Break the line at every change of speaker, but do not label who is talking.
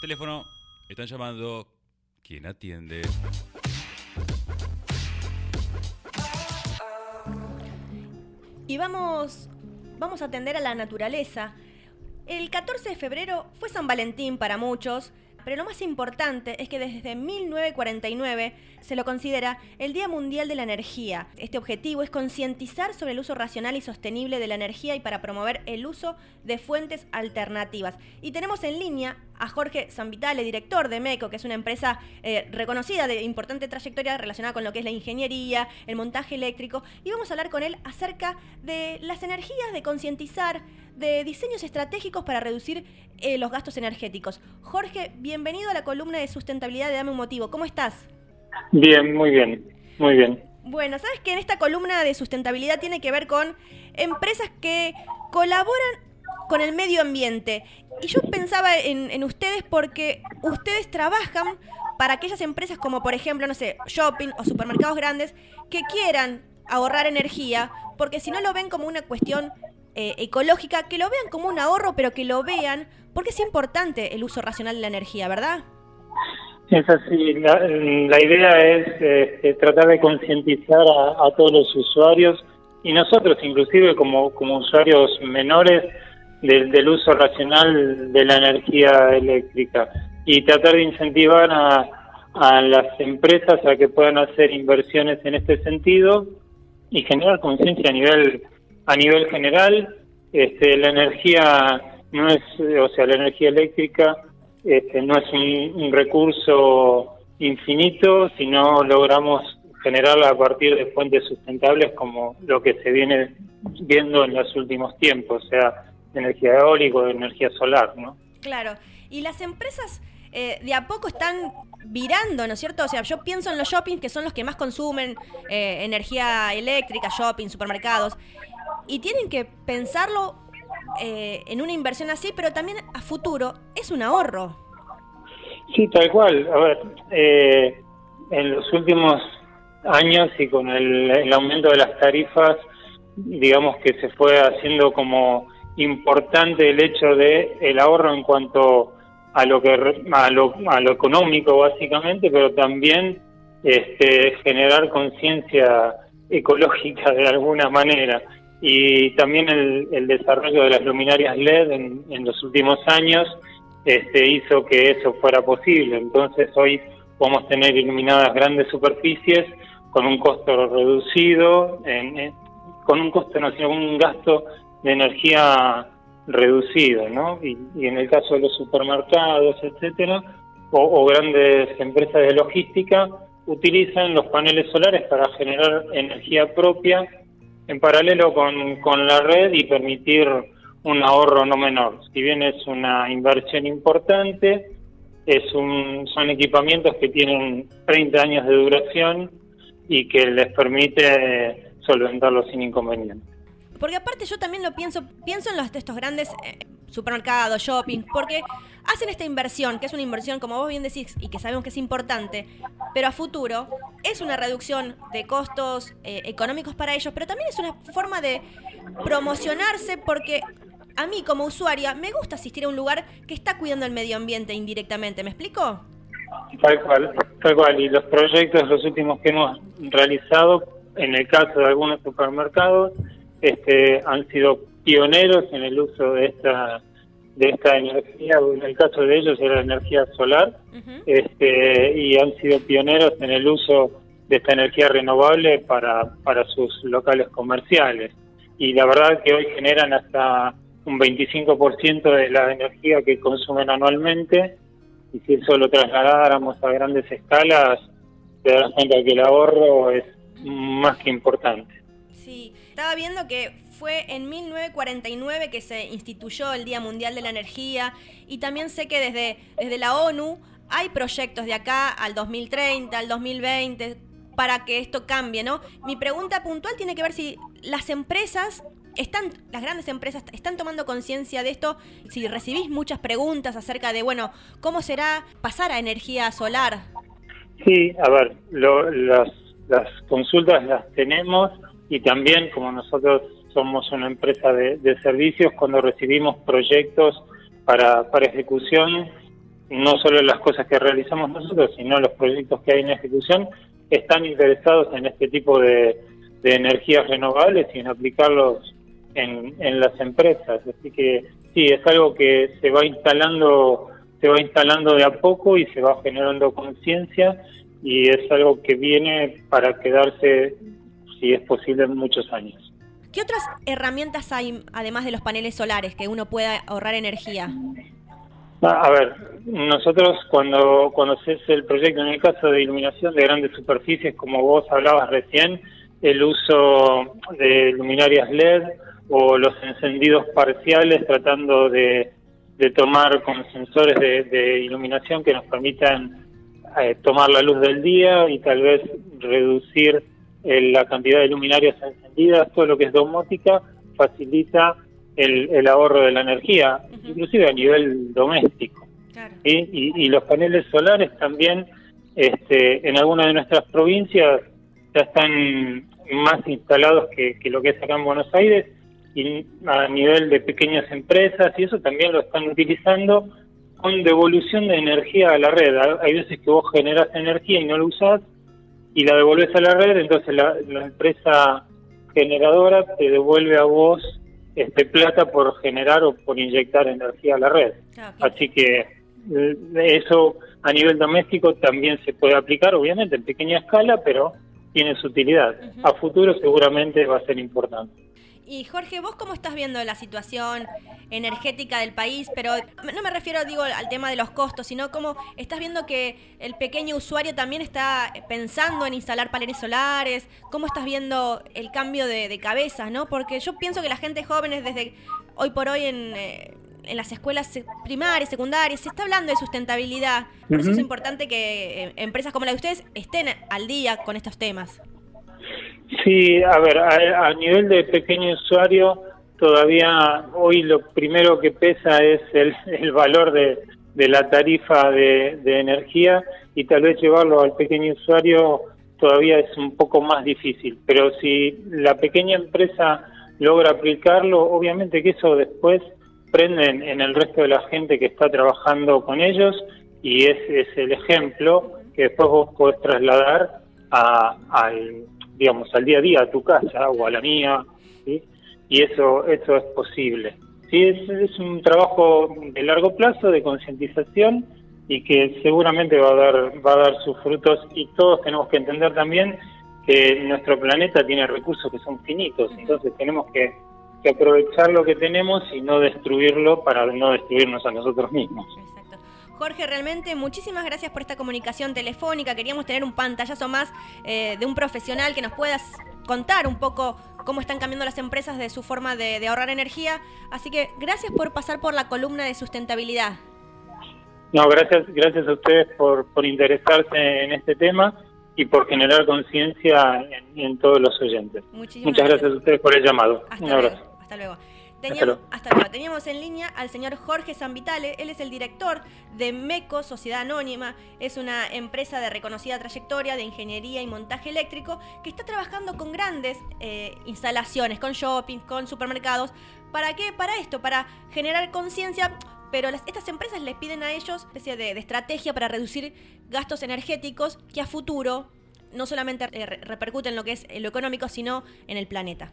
Teléfono, están llamando. ¿Quién atiende?
Y vamos, vamos a atender a la naturaleza. El 14 de febrero fue San Valentín para muchos, pero lo más importante es que desde 1949 se lo considera el Día Mundial de la Energía. Este objetivo es concientizar sobre el uso racional y sostenible de la energía y para promover el uso de fuentes alternativas. Y tenemos en línea a Jorge Sanvitale, director de MECO, que es una empresa eh, reconocida de importante trayectoria relacionada con lo que es la ingeniería, el montaje eléctrico, y vamos a hablar con él acerca de las energías, de concientizar, de diseños estratégicos para reducir eh, los gastos energéticos. Jorge, bienvenido a la columna de sustentabilidad de Dame un Motivo. ¿Cómo estás?
Bien, muy bien, muy bien.
Bueno, sabes que en esta columna de sustentabilidad tiene que ver con empresas que colaboran con el medio ambiente. Y yo pensaba en, ustedes porque ustedes trabajan para aquellas empresas como por ejemplo, no sé, shopping o supermercados grandes que quieran ahorrar energía, porque si no lo ven como una cuestión eh, ecológica, que lo vean como un ahorro, pero que lo vean, porque es importante el uso racional de la energía, ¿verdad?
Es así, la, idea es este, tratar de concientizar a, todos los usuarios y nosotros inclusive como, como usuarios menores del uso racional de la energía eléctrica y tratar de incentivar a, a las empresas a que puedan hacer inversiones en este sentido y generar conciencia a nivel a nivel general. Este, la energía no es o sea la energía eléctrica este, no es un, recurso infinito, sino logramos generarla a partir de fuentes sustentables como lo que se viene viendo en los últimos tiempos, o sea, energía eólica o energía solar, ¿no?
Claro, y las empresas eh, de a poco están virando, ¿no es cierto? O sea, yo pienso en los shoppings que son los que más consumen eh, energía eléctrica, shopping, supermercados, y tienen que pensarlo eh, en una inversión así, pero también a futuro es un ahorro.
Sí, tal cual. A ver, eh, en los últimos años y con el, aumento de las tarifas, digamos que se fue haciendo como importante el hecho de el ahorro en cuanto a lo que a lo, a lo económico básicamente, pero también este, generar conciencia ecológica de alguna manera y también el, desarrollo de las luminarias LED en, los últimos años este, hizo que eso fuera posible. Entonces hoy podemos tener iluminadas grandes superficies con un costo reducido, con un costo, no, sino un gasto de energía reducido, ¿no? Y, en el caso de los supermercados, etcétera, o grandes empresas de logística, utilizan los paneles solares para generar energía propia en paralelo con, la red y permitir un ahorro no menor. Si bien es una inversión importante, es un, son equipamientos que tienen 30 años de duración y que les permite solventarlos sin inconvenientes.
Porque aparte yo también lo pienso, pienso en los, estos grandes eh, supermercados, shopping, porque hacen esta inversión, que es una inversión, como vos bien decís, y que sabemos que es importante, pero a futuro es una reducción de costos eh, económicos para ellos, pero también es una forma de promocionarse porque a mí como usuaria me gusta asistir a un lugar que está cuidando el medio ambiente indirectamente, ¿me explico?
Tal cual, tal cual, y los proyectos, los últimos que hemos realizado, en el caso de algunos supermercados, este, han sido pioneros en el uso de esta de esta energía, en el caso de ellos era la energía solar, este, y han sido pioneros en el uso de esta energía renovable para, para sus locales comerciales. Y la verdad que hoy generan hasta un 25% de la energía que consumen anualmente, y si eso lo trasladáramos a grandes escalas, te das cuenta que el ahorro es más que importante.
Sí, estaba viendo que fue en 1949 que se instituyó el Día Mundial de la Energía y también sé que desde, desde la ONU hay proyectos de acá al 2030, al 2020, para que esto cambie, ¿no? Mi pregunta puntual tiene que ver si las empresas están, las grandes empresas están tomando conciencia de esto, si recibís muchas preguntas acerca de, bueno, ¿cómo será pasar a energía solar?
Sí, a ver, las, las consultas las tenemos y también como nosotros somos una empresa de, servicios, cuando recibimos proyectos para, para ejecución, no solo las cosas que realizamos nosotros, sino los proyectos que hay en ejecución, están interesados en este tipo de, energías renovables y en aplicarlos en, en las empresas. Así que sí, es algo que se va instalando, se va instalando de a poco y se va generando conciencia y es algo que viene para quedarse, si es posible, en muchos años.
¿Qué otras herramientas hay, además de los paneles solares, que uno pueda ahorrar energía?
Ah, a ver, nosotros cuando, cuando se hace el proyecto, en el caso de iluminación de grandes superficies, como vos hablabas recién, el uso de luminarias LED o los encendidos parciales tratando de, tomar con sensores de, iluminación que nos permitan eh, tomar la luz del día y tal vez reducir eh, la cantidad de luminarias encendidas, todo lo que es domótica, facilita el, ahorro de la energía, inclusive a nivel doméstico. Y, los paneles solares también, este, en algunas de nuestras provincias, ya están más instalados que, lo que es acá en Buenos Aires, y a nivel de pequeñas empresas, y eso también lo están utilizando con devolución de energía a la red. Hay veces que vos generas energía y no la usás, y la devolves a la red, entonces la, la empresa generadora te devuelve a vos este, plata por generar o por inyectar energía a la red. Ah, Así que eh, eso a nivel doméstico también se puede aplicar, obviamente en pequeña escala, pero tiene su utilidad. A futuro seguramente va a ser importante.
Y Jorge, ¿vos cómo estás viendo la situación energética del país? Pero no me refiero, digo, al tema de los costos, sino cómo estás viendo que el pequeño usuario también está pensando en instalar paneles solares. ¿Cómo estás viendo el cambio de, cabezas, no? Porque yo pienso que la gente joven desde hoy por hoy en... Eh, en las escuelas primarias, secundarias, se está hablando de sustentabilidad. Por eso es importante que eh, empresas como la de ustedes estén al día con estos temas.
Sí, a ver, a, nivel de pequeño usuario, todavía hoy lo primero que pesa es el, el valor de, de, la tarifa de, de, energía y tal vez llevarlo al pequeño usuario todavía es un poco más difícil. Pero si la pequeña empresa logra aplicarlo, obviamente que eso después prende en, el resto de la gente que está trabajando con ellos y es, es el ejemplo que después vos podés trasladar a, al digamos, al día a día a tu casa o a la mía, y eso, eso es posible. Sí, es, es un trabajo de largo plazo, de concientización, y que seguramente va a dar va a dar sus frutos y todos tenemos que entender también que nuestro planeta tiene recursos que son finitos entonces tenemos que, que aprovechar lo que tenemos y no destruirlo para no destruirnos a nosotros mismos.
Jorge, realmente muchísimas gracias por esta comunicación telefónica. Queríamos tener un pantallazo más eh, de un profesional que nos puedas contar un poco cómo están cambiando las empresas de su forma de, ahorrar energía. Así que gracias por pasar por la columna de sustentabilidad.
No, gracias, gracias a ustedes por, por interesarse en este tema y por generar conciencia en, todos los oyentes. Muchas gracias. a ustedes por el llamado. un abrazo.
Hasta luego. Teníamos, hasta luego. Teníamos en línea al señor Jorge Zambitale, él es el director de MECO, Sociedad Anónima, es una empresa de reconocida trayectoria de ingeniería y montaje eléctrico que está trabajando con grandes eh, instalaciones, con shopping, con supermercados. ¿Para qué? Para esto, para generar conciencia, pero estas empresas les piden a ellos una especie de, estrategia para reducir gastos energéticos que a futuro no solamente eh, repercuten en lo que es lo económico, sino en el planeta.